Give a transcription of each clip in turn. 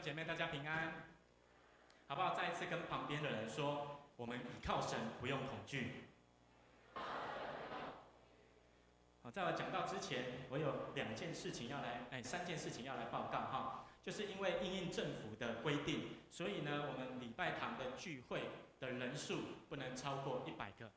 姐妹，大家平安，好不好？再一次跟旁边的人说，我们倚靠神，不用恐惧。好，在我讲到之前，我有两件事情要来，哎，三件事情要来报告哈。就是因为应应政府的规定，所以呢，我们礼拜堂的聚会的人数不能超过一百个。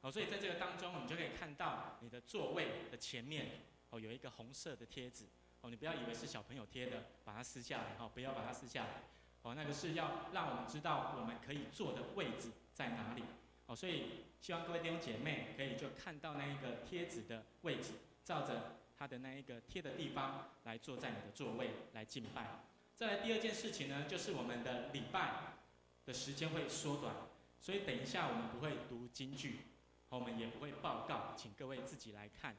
好，所以在这个当中，我们就可以看到你的座位的前面哦，有一个红色的贴纸。哦，你不要以为是小朋友贴的，把它撕下来哈，不要把它撕下来。哦，那个是要让我们知道我们可以坐的位置在哪里。哦，所以希望各位弟兄姐妹可以就看到那一个贴纸的位置，照着它的那一个贴的地方来坐在你的座位来敬拜。再来第二件事情呢，就是我们的礼拜的时间会缩短，所以等一下我们不会读金句，我们也不会报告，请各位自己来看。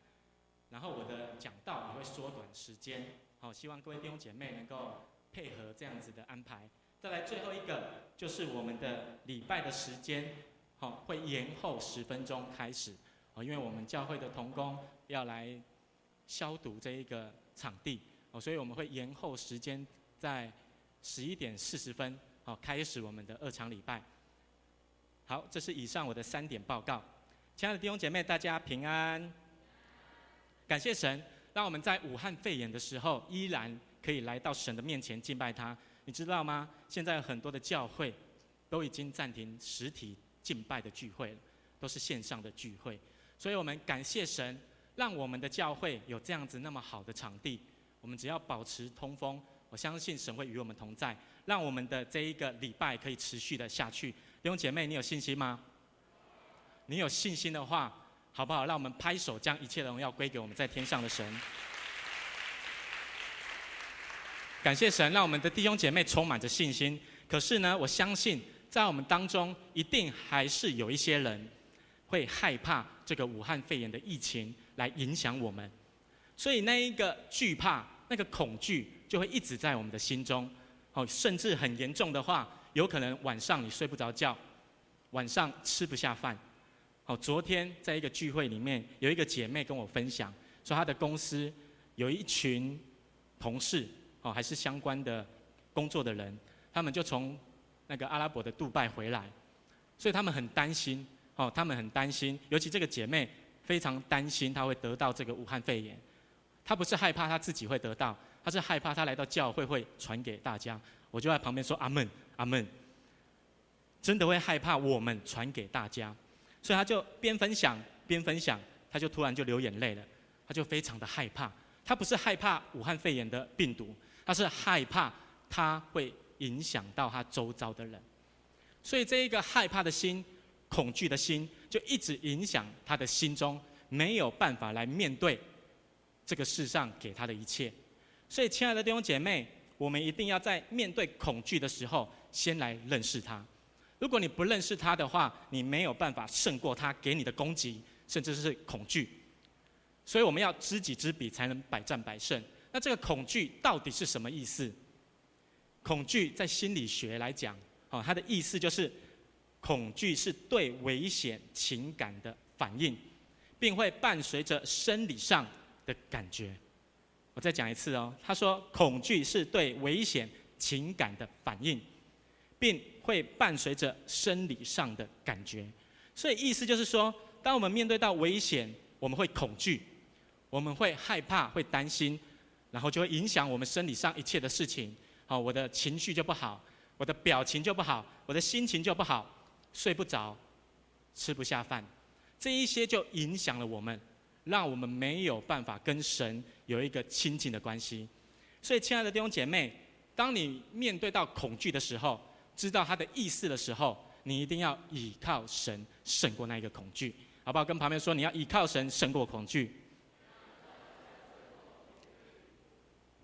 然后我的讲道也会缩短时间，好，希望各位弟兄姐妹能够配合这样子的安排。再来最后一个就是我们的礼拜的时间，好，会延后十分钟开始，哦，因为我们教会的同工要来消毒这一个场地，哦，所以我们会延后时间在十一点四十分，好，开始我们的二场礼拜。好，这是以上我的三点报告。亲爱的弟兄姐妹，大家平安。感谢神，让我们在武汉肺炎的时候，依然可以来到神的面前敬拜他。你知道吗？现在很多的教会都已经暂停实体敬拜的聚会了，都是线上的聚会。所以我们感谢神，让我们的教会有这样子那么好的场地。我们只要保持通风，我相信神会与我们同在，让我们的这一个礼拜可以持续的下去。弟兄姐妹，你有信心吗？你有信心的话，好不好？让我们拍手，将一切的荣耀归给我们在天上的神。感谢神，让我们的弟兄姐妹充满着信心。可是呢，我相信在我们当中，一定还是有一些人会害怕这个武汉肺炎的疫情来影响我们。所以那一个惧怕、那个恐惧，就会一直在我们的心中。哦，甚至很严重的话，有可能晚上你睡不着觉，晚上吃不下饭。哦，昨天在一个聚会里面，有一个姐妹跟我分享，说她的公司有一群同事，哦，还是相关的工作的人，他们就从那个阿拉伯的杜拜回来，所以他们很担心，哦，他们很担心，尤其这个姐妹非常担心她会得到这个武汉肺炎，她不是害怕她自己会得到，她是害怕她来到教会会传给大家。我就在旁边说阿门，阿门，真的会害怕我们传给大家。所以他就边分享边分享，他就突然就流眼泪了，他就非常的害怕。他不是害怕武汉肺炎的病毒，他是害怕他会影响到他周遭的人。所以这一个害怕的心、恐惧的心，就一直影响他的心中，没有办法来面对这个世上给他的一切。所以，亲爱的弟兄姐妹，我们一定要在面对恐惧的时候，先来认识他。如果你不认识他的话，你没有办法胜过他给你的攻击，甚至是恐惧。所以我们要知己知彼，才能百战百胜。那这个恐惧到底是什么意思？恐惧在心理学来讲，哦，它的意思就是，恐惧是对危险情感的反应，并会伴随着生理上的感觉。我再讲一次哦，他说恐惧是对危险情感的反应，并会伴随着生理上的感觉，所以意思就是说，当我们面对到危险，我们会恐惧，我们会害怕，会担心，然后就会影响我们生理上一切的事情。好，我的情绪就不好，我的表情就不好，我的心情就不好，睡不着，吃不下饭，这一些就影响了我们，让我们没有办法跟神有一个亲近的关系。所以，亲爱的弟兄姐妹，当你面对到恐惧的时候，知道他的意思的时候，你一定要倚靠神胜过那一个恐惧，好不好？跟旁边说，你要倚靠神胜过恐惧。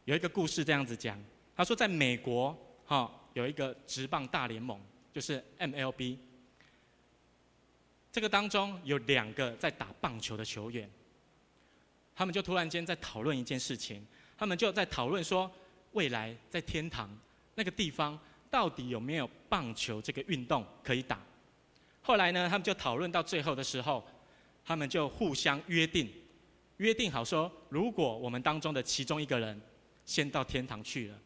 有一个故事这样子讲，他说在美国，哈，有一个职棒大联盟，就是 MLB。这个当中有两个在打棒球的球员，他们就突然间在讨论一件事情，他们就在讨论说，未来在天堂那个地方。到底有没有棒球这个运动可以打？后来呢，他们就讨论到最后的时候，他们就互相约定，约定好说，如果我们当中的其中一个人先到天堂去了，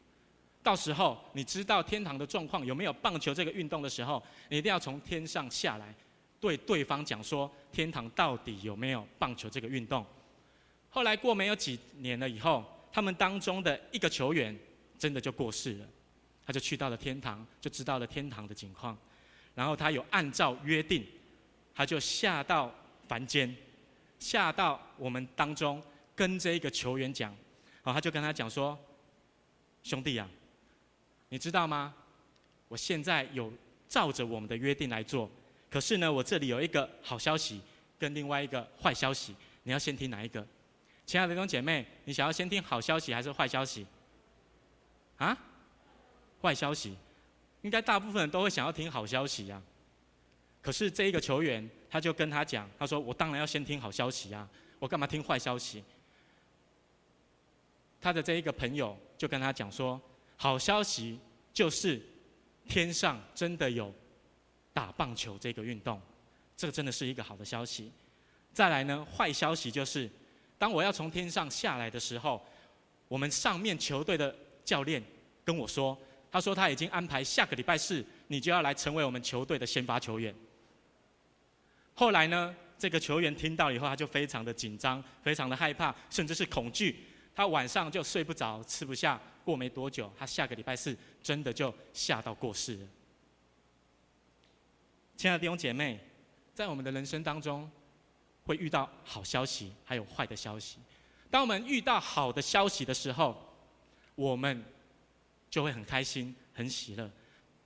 到时候你知道天堂的状况有没有棒球这个运动的时候，你一定要从天上下来，对对方讲说天堂到底有没有棒球这个运动。后来过没有几年了以后，他们当中的一个球员真的就过世了，他就去到了天堂，就知道了天堂的情况，然后他有按照约定，他就下到凡间，下到我们当中跟这一个球员讲，好，他就跟他讲说，兄弟啊，你知道吗？我现在有照着我们的约定来做，可是呢，我这里有一个好消息跟另外一个坏消息，你要先听哪一个？亲爱的弟兄姐妹，你想要先听好消息还是坏消息？啊？坏消息，应该大部分人都会想要听好消息呀。可是这一个球员，他就跟他讲，他说：“我当然要先听好消息啊，我干嘛听坏消息？”他的这一个朋友就跟他讲说：“好消息就是天上真的有打棒球这个运动，这个真的是一个好的消息。再来呢，坏消息就是。”当我要从天上下来的时候，我们上面球队的教练跟我说：“他说他已经安排下个礼拜四，你就要来成为我们球队的先发球员。”后来呢，这个球员听到以后，他就非常的紧张，非常的害怕，甚至是恐惧。他晚上就睡不着，吃不下。过没多久，他下个礼拜四真的就吓到过世了。亲爱的弟兄姐妹，在我们的人生当中，会遇到好消息，还有坏的消息。当我们遇到好的消息的时候，我们就会很开心、很喜乐。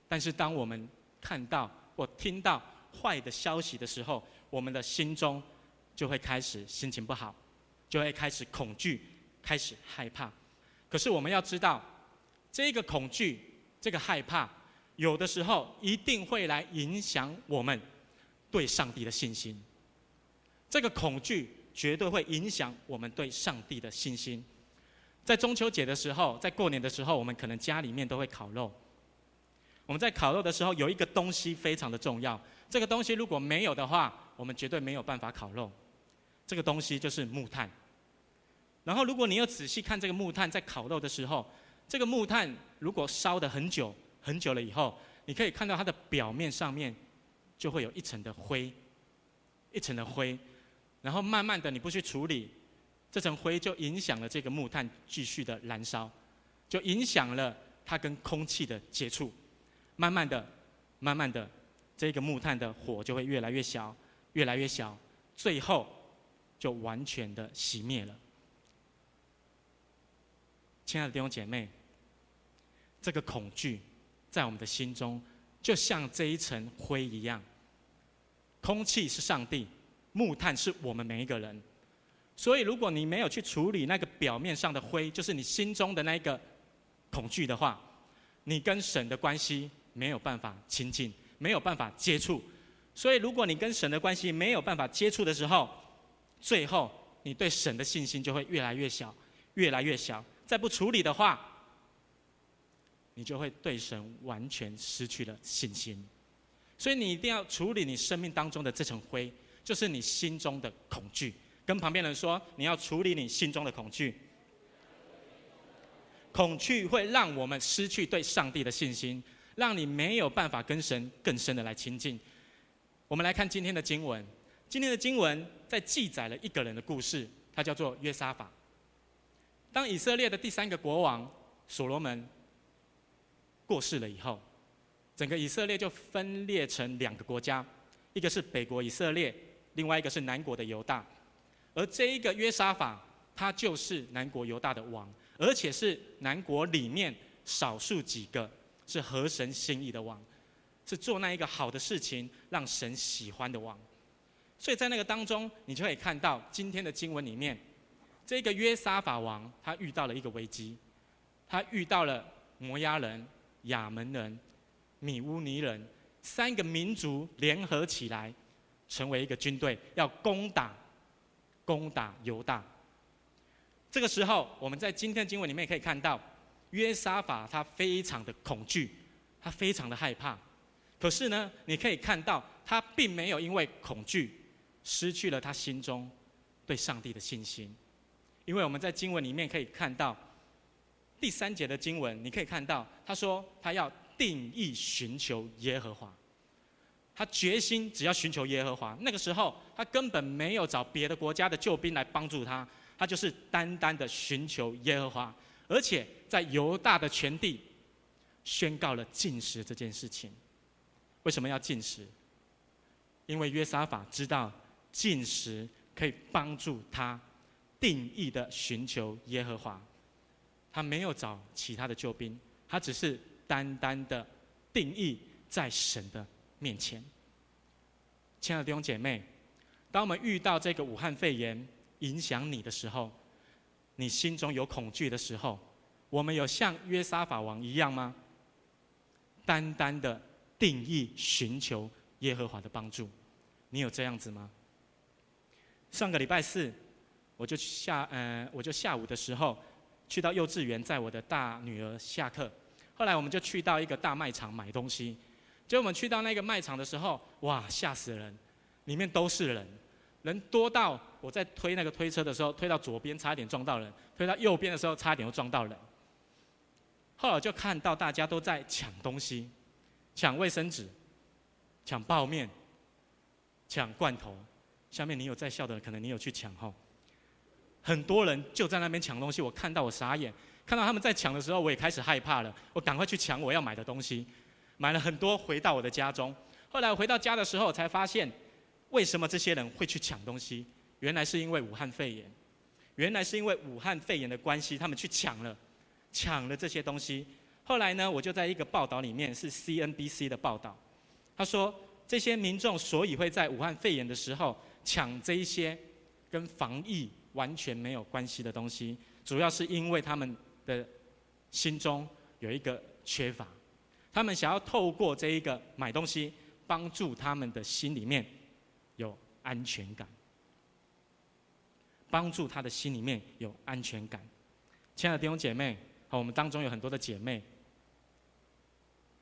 但是当我们看到或听到坏的消息的时候，我们的心中就会开始心情不好，就会开始恐惧、开始害怕。可是我们要知道，这个恐惧、这个害怕，有的时候一定会来影响我们对上帝的信心。这个恐惧绝对会影响我们对上帝的信心。在中秋节的时候，在过年的时候，我们可能家里面都会烤肉。我们在烤肉的时候，有一个东西非常的重要。这个东西如果没有的话，我们绝对没有办法烤肉。这个东西就是木炭。然后，如果你有仔细看这个木炭在烤肉的时候，这个木炭如果烧得很久很久了以后，你可以看到它的表面上面就会有一层的灰，一层的灰。然后慢慢的，你不去处理，这层灰就影响了这个木炭继续的燃烧，就影响了它跟空气的接触。慢慢的，慢慢的，这个木炭的火就会越来越小，越来越小，最后就完全的熄灭了。亲爱的弟兄姐妹，这个恐惧在我们的心中，就像这一层灰一样。空气是上帝。木炭是我们每一个人，所以如果你没有去处理那个表面上的灰，就是你心中的那个恐惧的话，你跟神的关系没有办法亲近，没有办法接触。所以如果你跟神的关系没有办法接触的时候，最后你对神的信心就会越来越小，越来越小。再不处理的话，你就会对神完全失去了信心。所以你一定要处理你生命当中的这层灰。就是你心中的恐惧，跟旁边人说，你要处理你心中的恐惧。恐惧会让我们失去对上帝的信心，让你没有办法跟神更深的来亲近。我们来看今天的经文，今天的经文在记载了一个人的故事，他叫做约沙法。当以色列的第三个国王所罗门过世了以后，整个以色列就分裂成两个国家，一个是北国以色列。另外一个是南国的犹大，而这一个约沙法，他就是南国犹大的王，而且是南国里面少数几个是合神心意的王，是做那一个好的事情让神喜欢的王。所以在那个当中，你就可以看到今天的经文里面，这个约沙法王他遇到了一个危机，他遇到了摩押人、亚门人、米乌尼人三个民族联合起来。成为一个军队，要攻打、攻打犹大。这个时候，我们在今天的经文里面可以看到，约沙法他非常的恐惧，他非常的害怕。可是呢，你可以看到他并没有因为恐惧失去了他心中对上帝的信心，因为我们在经文里面可以看到，第三节的经文，你可以看到，他说他要定义寻求耶和华，他决心只要寻求耶和华。那个时候，他根本没有找别的国家的救兵来帮助他，他就是单单的寻求耶和华，而且在犹大的全地宣告了禁食这件事情。为什么要禁食？因为约沙法知道禁食可以帮助他定义的寻求耶和华。他没有找其他的救兵，他只是单单的定义在神的面前。亲爱的弟兄姐妹，当我们遇到这个武汉肺炎影响你的时候，你心中有恐惧的时候，我们有像约沙法王一样吗？单单的定义寻求耶和华的帮助，你有这样子吗？上个礼拜四，我就下呃，我就下午的时候。去到幼稚园在我的大女儿下课，后来我们就去到一个大卖场买东西。结果我们去到那个卖场的时候，哇，吓死人！里面都是人，人多到我在推那个推车的时候，推到左边差一点撞到人，推到右边的时候差一点又撞到人。后来就看到大家都在抢东西，抢卫生纸，抢泡面，抢罐头。下面你有在笑的，可能你有去抢吼。很多人就在那边抢东西，我看到我傻眼，看到他们在抢的时候，我也开始害怕了。我赶快去抢我要买的东西，买了很多回到我的家中。后来回到家的时候，才发现为什么这些人会去抢东西？原来是因为武汉肺炎，原来是因为武汉肺炎的关系，他们去抢了，抢了这些东西。后来呢，我就在一个报道里面，是 CNBC 的报道，他说这些民众所以会在武汉肺炎的时候抢这一些跟防疫。完全没有关系的东西，主要是因为他们的心中有一个缺乏，他们想要透过这一个买东西，帮助他们的心里面有安全感，帮助他的心里面有安全感。亲爱的弟兄姐妹，好我们当中有很多的姐妹，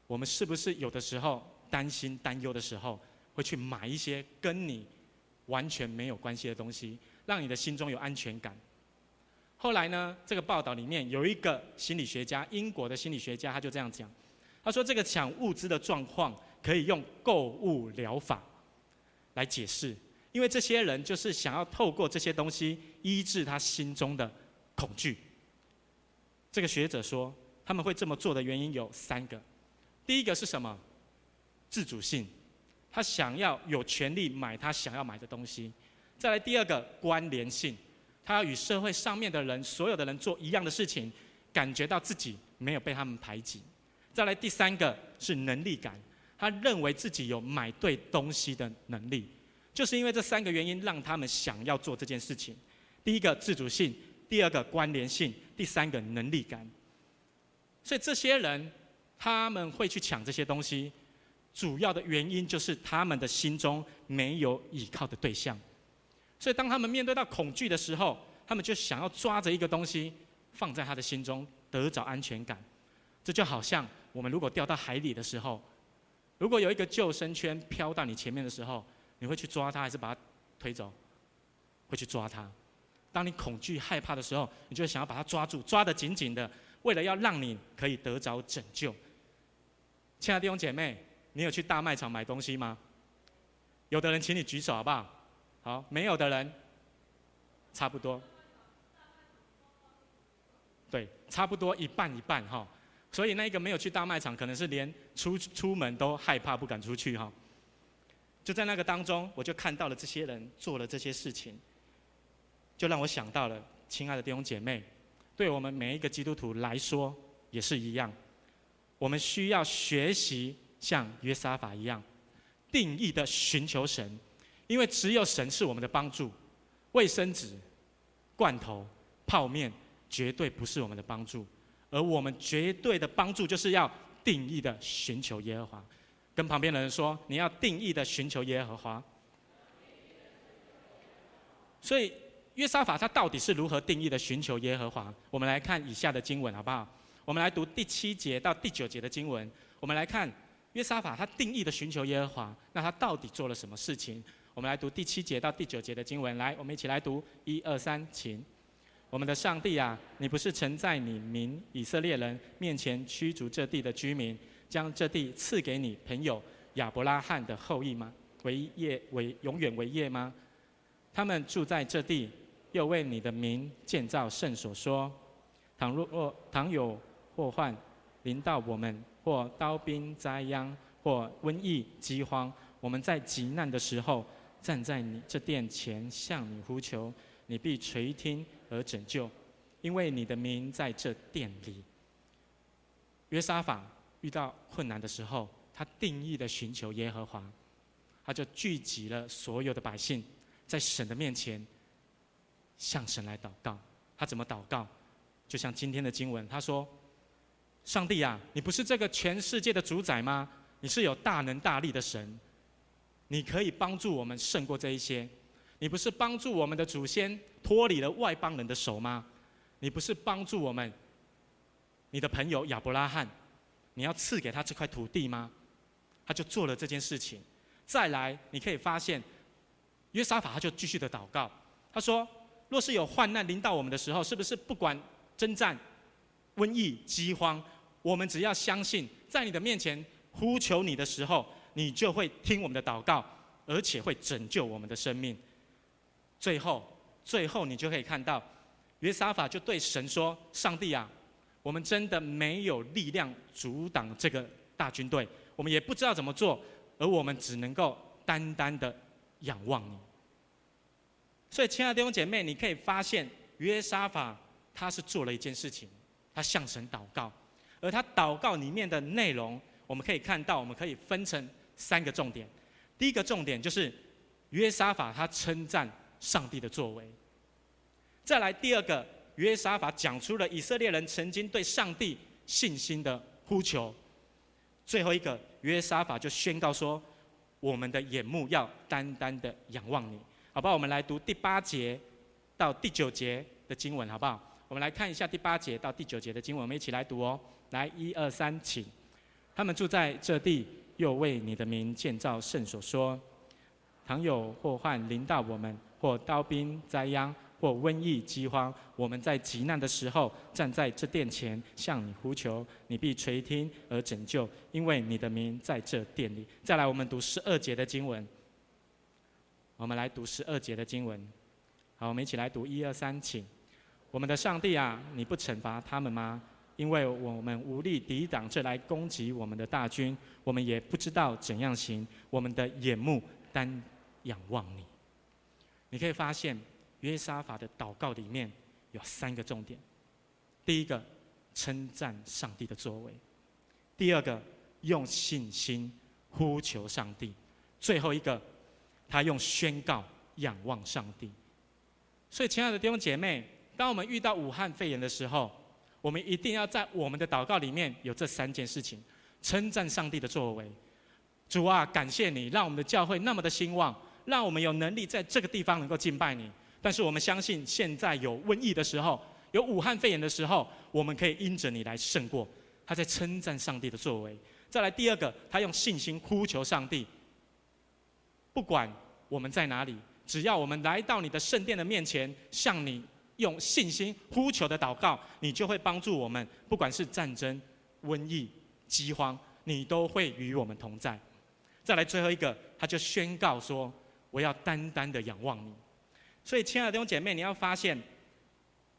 我们是不是有的时候担心、担忧的时候，会去买一些跟你完全没有关系的东西？让你的心中有安全感。后来呢，这个报道里面有一个心理学家，英国的心理学家，他就这样讲，他说这个抢物资的状况可以用购物疗法来解释，因为这些人就是想要透过这些东西医治他心中的恐惧。这个学者说，他们会这么做的原因有三个，第一个是什么？自主性，他想要有权利买他想要买的东西。再来第二个关联性，他要与社会上面的人，所有的人做一样的事情，感觉到自己没有被他们排挤。再来第三个是能力感，他认为自己有买对东西的能力，就是因为这三个原因让他们想要做这件事情。第一个自主性，第二个关联性，第三个能力感。所以这些人他们会去抢这些东西，主要的原因就是他们的心中没有依靠的对象。所以，当他们面对到恐惧的时候，他们就想要抓着一个东西放在他的心中，得找安全感。这就好像我们如果掉到海里的时候，如果有一个救生圈飘到你前面的时候，你会去抓它，还是把它推走？会去抓它。当你恐惧害怕的时候，你就想要把它抓住，抓得紧紧的，为了要让你可以得着拯救。亲爱的弟兄姐妹，你有去大卖场买东西吗？有的人，请你举手好不好？好，没有的人，差不多，对，差不多一半一半哈。所以那个没有去大卖场，可能是连出出门都害怕，不敢出去哈。就在那个当中，我就看到了这些人做了这些事情，就让我想到了，亲爱的弟兄姐妹，对我们每一个基督徒来说也是一样，我们需要学习像约沙法一样，定义的寻求神。因为只有神是我们的帮助，卫生纸、罐头、泡面绝对不是我们的帮助，而我们绝对的帮助就是要定义的寻求耶和华。跟旁边的人说，你要定义的寻求耶和华。所以约沙法他到底是如何定义的寻求耶和华？我们来看以下的经文好不好？我们来读第七节到第九节的经文。我们来看约沙法他定义的寻求耶和华，那他到底做了什么事情？我们来读第七节到第九节的经文，来，我们一起来读，一二三，请。我们的上帝啊，你不是曾在你民以色列人面前驱逐这地的居民，将这地赐给你朋友亚伯拉罕的后裔吗？为业为永远为业吗？他们住在这地，又为你的名建造圣所，说：倘若倘有祸患临到我们，或刀兵灾殃，或瘟疫饥荒，我们在极难的时候，站在你这殿前向你呼求，你必垂听。而拯救，因为你的名在这殿里。约沙法遇到困难的时候，他定义的寻求耶和华，他就聚集了所有的百姓，在神的面前向神来祷告。他怎么祷告？就像今天的经文，他说：“上帝啊，你不是这个全世界的主宰吗？你是有大能大力的神，你可以帮助我们胜过这一些。”你不是帮助我们的祖先脱离了外邦人的手吗？你不是帮助我们，你的朋友亚伯拉罕，你要赐给他这块土地吗？他就做了这件事情。再来，你可以发现，约沙法他就继续的祷告。他说：“若是有患难临到我们的时候，是不是不管征战、瘟疫、饥荒，我们只要相信，在你的面前呼求你的时候，你就会听我们的祷告，而且会拯救我们的生命。”最后，最后你就可以看到，约沙法就对神说：“上帝啊，我们真的没有力量阻挡这个大军队，我们也不知道怎么做，而我们只能够单单的仰望你。”所以，亲爱的弟兄姐妹，你可以发现，约沙法他是做了一件事情，他向神祷告，而他祷告里面的内容，我们可以看到，我们可以分成三个重点。第一个重点就是约沙法他称赞。上帝的作为。再来第二个，约沙法讲出了以色列人曾经对上帝信心的呼求。最后一个，约沙法就宣告说：“我们的眼目要单单的仰望你。”好不好？我们来读第八节到第九节的经文，好不好？我们来看一下第八节到第九节的经文，我们一起来读哦。来，一二三，请。他们住在这地，又为你的名建造圣所，说：“倘有祸患临到我们。”或刀兵灾殃，或瘟疫饥荒，我们在急难的时候站在这殿前向你呼求，你必垂听而拯救，因为你的名在这殿里。再来，我们读十二节的经文。我们来读十二节的经文。好，我们一起来读一二三，请。我们的上帝啊，你不惩罚他们吗？因为我们无力抵挡这来攻击我们的大军，我们也不知道怎样行，我们的眼目单仰望你。你可以发现，约沙法的祷告里面有三个重点：第一个，称赞上帝的作为；第二个，用信心呼求上帝；最后一个，他用宣告仰望上帝。所以，亲爱的弟兄姐妹，当我们遇到武汉肺炎的时候，我们一定要在我们的祷告里面有这三件事情：称赞上帝的作为。主啊，感谢你让我们的教会那么的兴旺。让我们有能力在这个地方能够敬拜你，但是我们相信，现在有瘟疫的时候，有武汉肺炎的时候，我们可以因着你来胜过。他在称赞上帝的作为。再来第二个，他用信心呼求上帝。不管我们在哪里，只要我们来到你的圣殿的面前，向你用信心呼求的祷告，你就会帮助我们。不管是战争、瘟疫、饥荒，你都会与我们同在。再来最后一个，他就宣告说。我要单单的仰望你，所以亲爱的弟兄姐妹，你要发现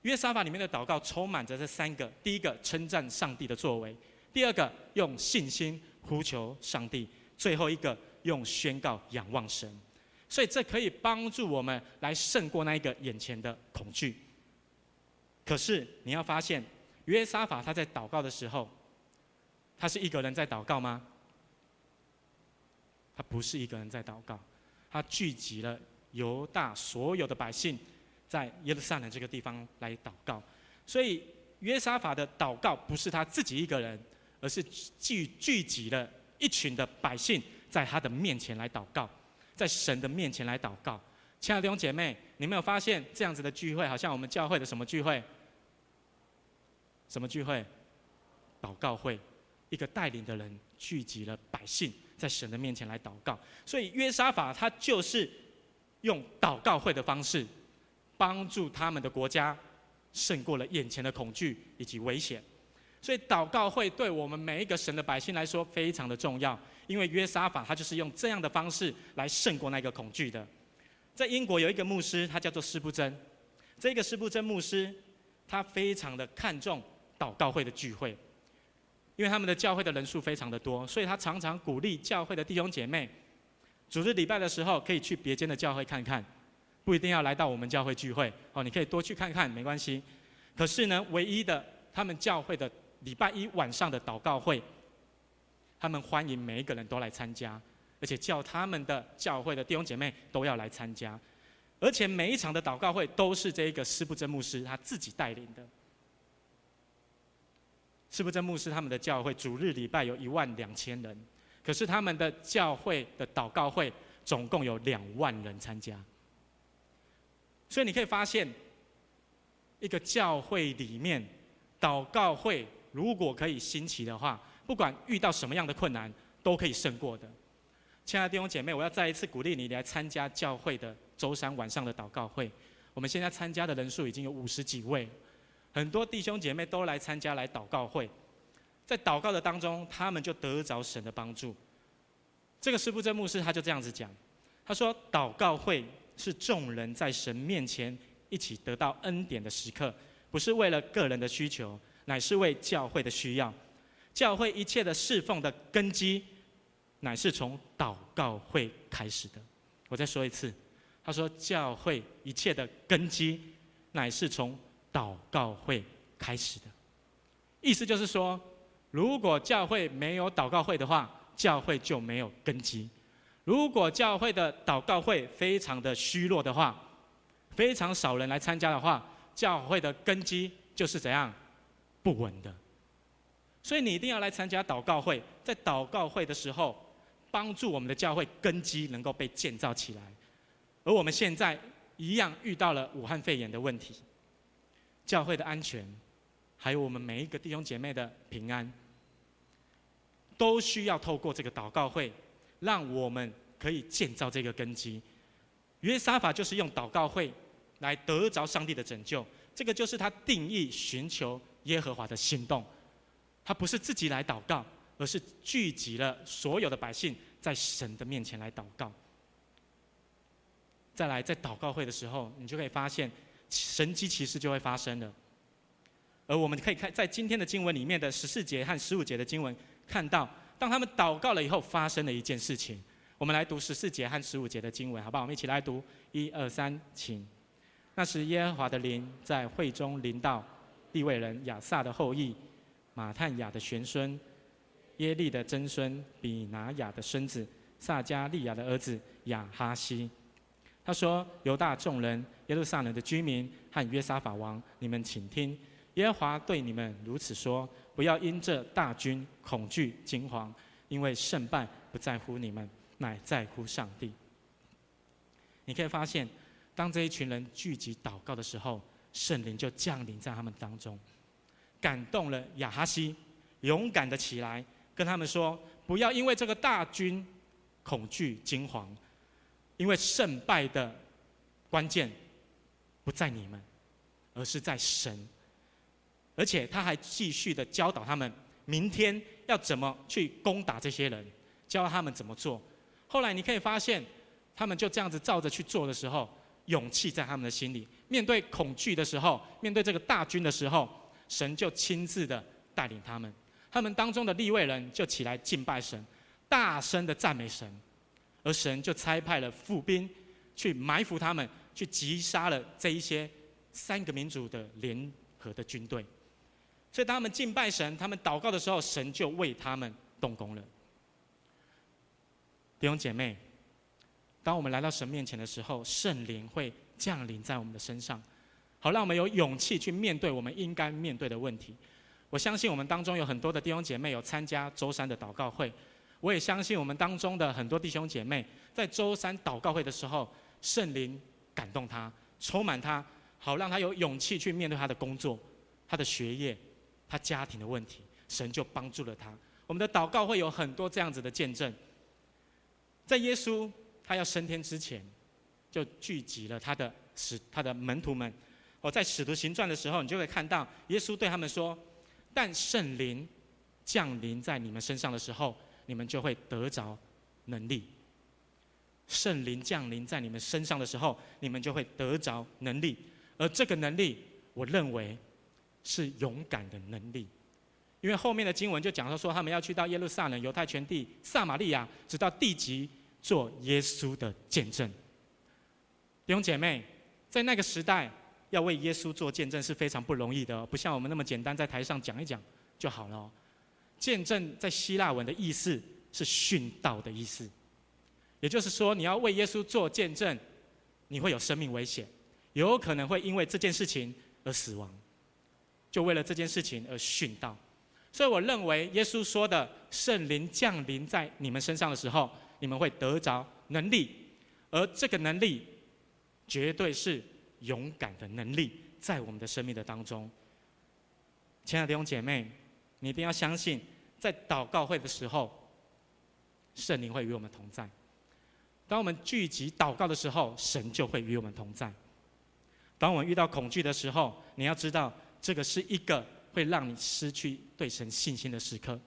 约沙法里面的祷告充满着这三个：第一个，称赞上帝的作为；第二个，用信心呼求上帝；最后一个，用宣告仰望神。所以这可以帮助我们来胜过那一个眼前的恐惧。可是你要发现，约沙法他在祷告的时候，他是一个人在祷告吗？他不是一个人在祷告。他聚集了犹大所有的百姓，在耶路撒冷这个地方来祷告，所以约沙法的祷告不是他自己一个人，而是聚聚集了一群的百姓在他的面前来祷告，在神的面前来祷告。亲爱的弟兄姐妹，你没有发现这样子的聚会，好像我们教会的什么聚会？什么聚会？祷告会，一个带领的人聚集了百姓。在神的面前来祷告，所以约沙法他就是用祷告会的方式，帮助他们的国家胜过了眼前的恐惧以及危险。所以祷告会对我们每一个神的百姓来说非常的重要，因为约沙法他就是用这样的方式来胜过那个恐惧的。在英国有一个牧师，他叫做施布珍。这个施布珍牧师，他非常的看重祷告会的聚会，因为他们的教会的人数非常的多，所以他常常鼓励教会的弟兄姐妹，主日礼拜的时候可以去别间的教会看看，不一定要来到我们教会聚会哦，你可以多去看看，没关系。可是呢，唯一的他们教会的礼拜一晚上的祷告会，他们欢迎每一个人都来参加。而且叫他们的教会的弟兄姐妹都要来参加，而且每一场的祷告会都是这一个施布真牧师他自己带领的。是不是在牧师他们的教会主日礼拜有一万两千人，可是他们的教会的祷告会总共有两万人参加。所以你可以发现，一个教会里面祷告会如果可以兴起的话，不管遇到什么样的困难，都可以胜过的。亲爱的弟兄姐妹，我要再一次鼓励你来参加教会的周三晚上的祷告会。我们现在参加的人数已经有五十几位，很多弟兄姐妹都来参加来祷告会。在祷告的当中，他们就得着神的帮助。这个施布珍牧师他就这样子讲，他说：“祷告会是众人在神面前一起得到恩典的时刻，不是为了个人的需求，乃是为教会的需要。教会一切的侍奉的根基。”乃是从祷告会开始的。我再说一次，他说教会一切的根基，乃是从祷告会开始的。意思就是说，如果教会没有祷告会的话，教会就没有根基；如果教会的祷告会非常的虚弱的话，非常少人来参加的话，教会的根基就是怎样不稳的。所以你一定要来参加祷告会，在祷告会的时候。帮助我们的教会根基能够被建造起来，而我们现在一样遇到了武汉肺炎的问题，教会的安全，还有我们每一个弟兄姐妹的平安，都需要透过这个祷告会，让我们可以建造这个根基。约沙法就是用祷告会来得着上帝的拯救，这个就是他定义寻求耶和华的行动，他不是自己来祷告。而是聚集了所有的百姓，在神的面前来祷告。再来，在祷告会的时候，你就可以发现神迹奇事就会发生了。而我们可以看在今天的经文里面的十四节和十五节的经文，看到当他们祷告了以后，发生了一件事情。我们来读十四节和十五节的经文，好不好？我们一起来读，一二三，请。那时耶和华的灵在会中临到利未人亚萨的后裔马探雅的玄孙。耶利的曾孙比拿雅的孙子撒迦利亚的儿子亚哈西，他说：“犹大众人、耶路撒冷的居民和约沙法王，你们请听，耶和华对你们如此说：不要因这大军恐惧惊惶，因为胜败不在乎你们，乃在乎上帝。”你可以发现，当这一群人聚集祷告的时候，圣灵就降临在他们当中，感动了亚哈西，勇敢的起来。跟他们说，不要因为这个大军恐惧惊惶，因为胜败的关键不在你们，而是在神。而且他还继续的教导他们，明天要怎么去攻打这些人，教他们怎么做。后来你可以发现，他们就这样子照着去做的时候，勇气在他们的心里。面对恐惧的时候，面对这个大军的时候，神就亲自的带领他们。他们当中的立位人就起来敬拜神，大声的赞美神，而神就差派了副兵去埋伏他们，去击杀了这一些三个民族的联合的军队。所以当他们敬拜神，他们祷告的时候，神就为他们动工了。弟兄姐妹，当我们来到神面前的时候，圣灵会降临在我们的身上，好让我们有勇气去面对我们应该面对的问题。我相信我们当中有很多的弟兄姐妹有参加周三的祷告会，我也相信我们当中的很多弟兄姐妹在周三祷告会的时候，圣灵感动他，充满他，好让他有勇气去面对他的工作、他的学业、他家庭的问题，神就帮助了他。我们的祷告会有很多这样子的见证，在耶稣他要升天之前，就聚集了他的使他的门徒们，我在使徒行传的时候，你就会看到耶稣对他们说：“但圣灵降临在你们身上的时候，你们就会得着能力。圣灵降临在你们身上的时候，你们就会得着能力。而这个能力，我认为是勇敢的能力。”因为后面的经文就讲到说，他们要去到耶路撒冷、犹太全地、撒玛利亚，直到地极，做耶稣的见证。弟兄姐妹，在那个时代，要为耶稣做见证是非常不容易的，不像我们那么简单，在台上讲一讲就好了。见证在希腊文的意思是殉道的意思，也就是说，你要为耶稣做见证，你会有生命危险，有可能会因为这件事情而死亡，就为了这件事情而殉道。所以我认为，耶稣说的圣灵降临在你们身上的时候，你们会得着能力，而这个能力绝对是勇敢的能力，在我们的生命的当中。亲爱的弟兄姐妹，你一定要相信，在祷告会的时候，圣灵会与我们同在。当我们聚集祷告的时候，神就会与我们同在。当我们遇到恐惧的时候，你要知道，这个是一个。会让你失去对神信心的时刻，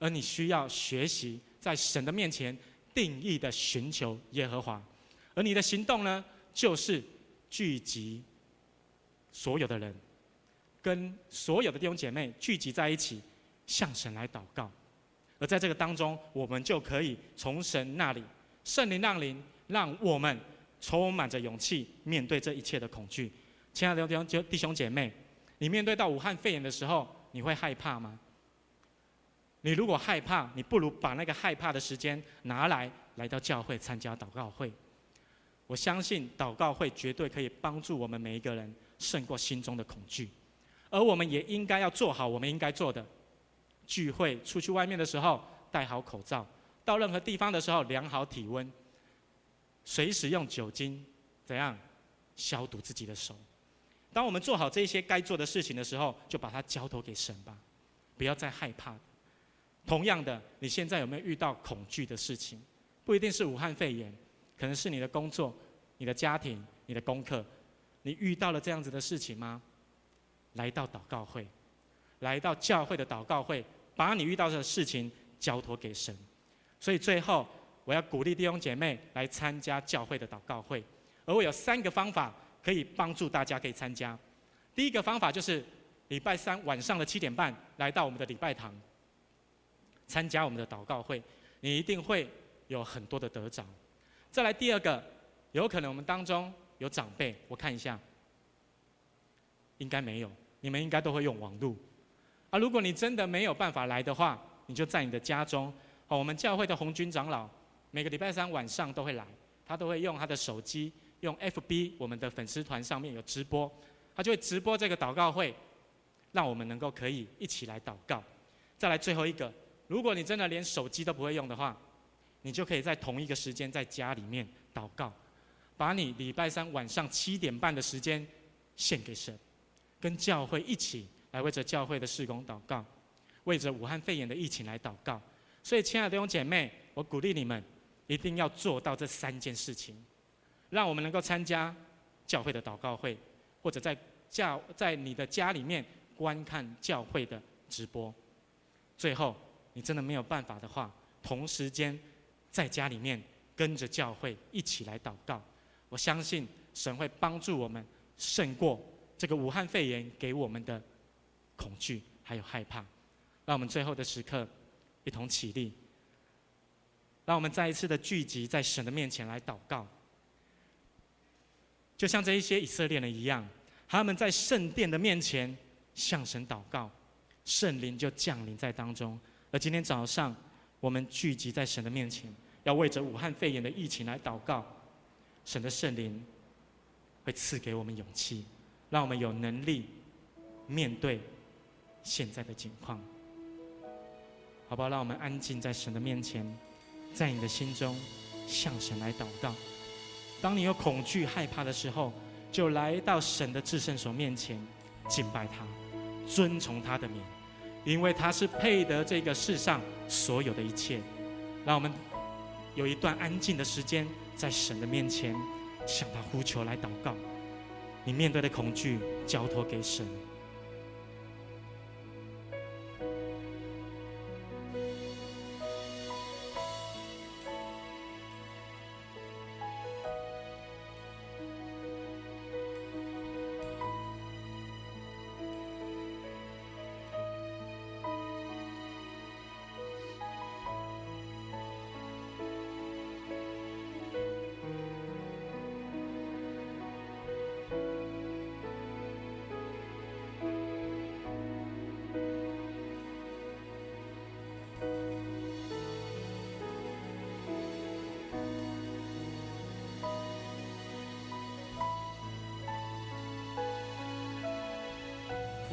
而你需要学习在神的面前定义的寻求耶和华，而你的行动呢，就是聚集所有的人，跟所有的弟兄姐妹聚集在一起，向神来祷告，而在这个当中，我们就可以从神那里圣灵让灵，让我们充满着勇气面对这一切的恐惧。亲爱的弟兄弟兄姐妹。你面对到武汉肺炎的时候，你会害怕吗？你如果害怕，你不如把那个害怕的时间拿来来到教会参加祷告会。我相信祷告会绝对可以帮助我们每一个人胜过心中的恐惧，而我们也应该要做好我们应该做的。聚会出去外面的时候戴好口罩，到任何地方的时候量好体温，随时用酒精怎样消毒自己的手。当我们做好这些该做的事情的时候，就把它交托给神吧，不要再害怕。同样的，你现在有没有遇到恐惧的事情？不一定是武汉肺炎，可能是你的工作、你的家庭、你的功课。你遇到了这样子的事情吗？来到祷告会，来到教会的祷告会，把你遇到的事情交托给神。所以最后，我要鼓励弟兄姐妹来参加教会的祷告会，而我有三个方法。可以帮助大家可以参加。第一个方法就是礼拜三晚上的七点半来到我们的礼拜堂，参加我们的祷告会，你一定会有很多的得着。再来第二个，有可能我们当中有长辈，我看一下，应该没有，你们应该都会用网路。啊，如果你真的没有办法来的话，你就在你的家中。哦，我们教会的红军长老每个礼拜三晚上都会来，他都会用他的手机。用 FB 我们的粉丝团上面有直播，他就会直播这个祷告会，让我们能够可以一起来祷告。再来最后一个，如果你真的连手机都不会用的话，你就可以在同一个时间在家里面祷告，把你礼拜三晚上七点半的时间献给神，跟教会一起来为着教会的事工祷告，为着武汉肺炎的疫情来祷告。所以，亲爱的弟兄姐妹，我鼓励你们一定要做到这三件事情。让我们能够参加教会的祷告会，或者在教在你的家里面观看教会的直播。最后，你真的没有办法的话，同时间在家里面跟着教会一起来祷告。我相信神会帮助我们胜过这个武汉肺炎给我们的恐惧还有害怕。让我们最后的时刻一同起立，让我们再一次的聚集在神的面前来祷告。就像这一些以色列人一样，他们在圣殿的面前向神祷告，圣灵就降临在当中。而今天早上，我们聚集在神的面前，要为着武汉肺炎的疫情来祷告，神的圣灵会赐给我们勇气，让我们有能力面对现在的境况。好不好？让我们安静在神的面前，在你的心中向神来祷告。当你有恐惧、害怕的时候，就来到神的至圣所面前，敬拜他，遵从他的名，因为他是配得这个世上所有的一切。让我们有一段安静的时间，在神的面前向他呼求来祷告。你面对的恐惧交托给神。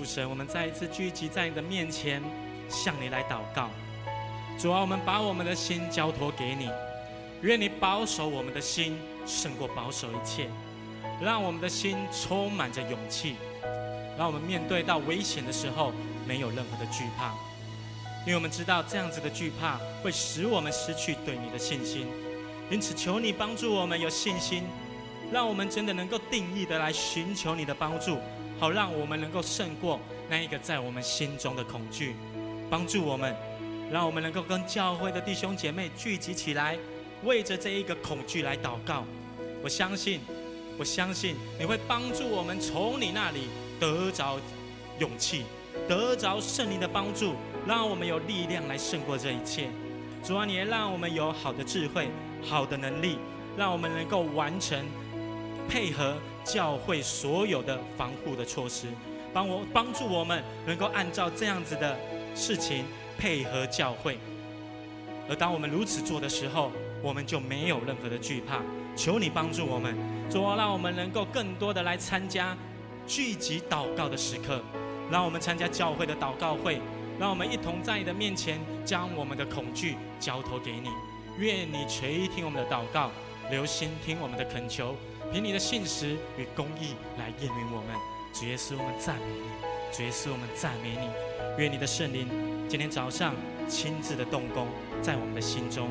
神，我们再一次聚集在你的面前，向你来祷告。主啊，我们把我们的心交托给你，愿你保守我们的心，胜过保守一切，让我们的心充满着勇气，让我们面对到危险的时候没有任何的惧怕，因为我们知道这样子的惧怕会使我们失去对你的信心。因此，求你帮助我们有信心，让我们真的能够定义的来寻求你的帮助。好，让我们能够胜过那一个在我们心中的恐惧，帮助我们，让我们能够跟教会的弟兄姐妹聚集起来，为着这一个恐惧来祷告。我相信，我相信你会帮助我们从你那里得着勇气，得着圣灵的帮助，让我们有力量来胜过这一切。主啊，你也让我们有好的智慧、好的能力，让我们能够完成配合。教会所有的防护的措施，帮我帮助我们能够按照这样子的事情配合教会。而当我们如此做的时候，我们就没有任何的惧怕。求你帮助我们，主啊，让我们能够更多的来参加聚集祷告的时刻，让我们参加教会的祷告会，让我们一同在你的面前将我们的恐惧交托给你。愿你垂听我们的祷告，留心听我们的恳求。凭你的信实与公义来验明我们，主耶稣，我们赞美你；主耶稣，我们赞美你。愿你的圣灵今天早上亲自的动工在我们的心中，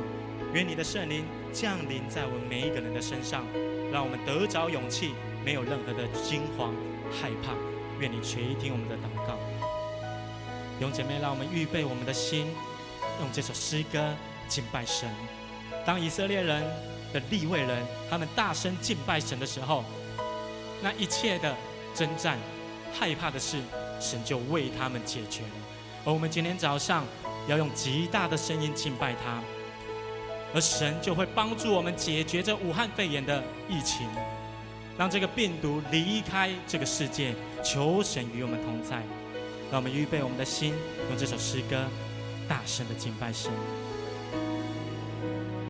愿你的圣灵降临在我们每一个人的身上，让我们得着勇气，没有任何的惊慌害怕。愿你垂听我们的祷告。弟兄姐妹，让我们预备我们的心，用这首诗歌敬拜神。当以色列人。的利未人，他们大声敬拜神的时候，那一切的征战、害怕的事，神就为他们解决了。而我们今天早上要用极大的声音敬拜他，而神就会帮助我们解决这武汉肺炎的疫情，让这个病毒离开这个世界。求神与我们同在，让我们预备我们的心，用这首诗歌大声的敬拜神。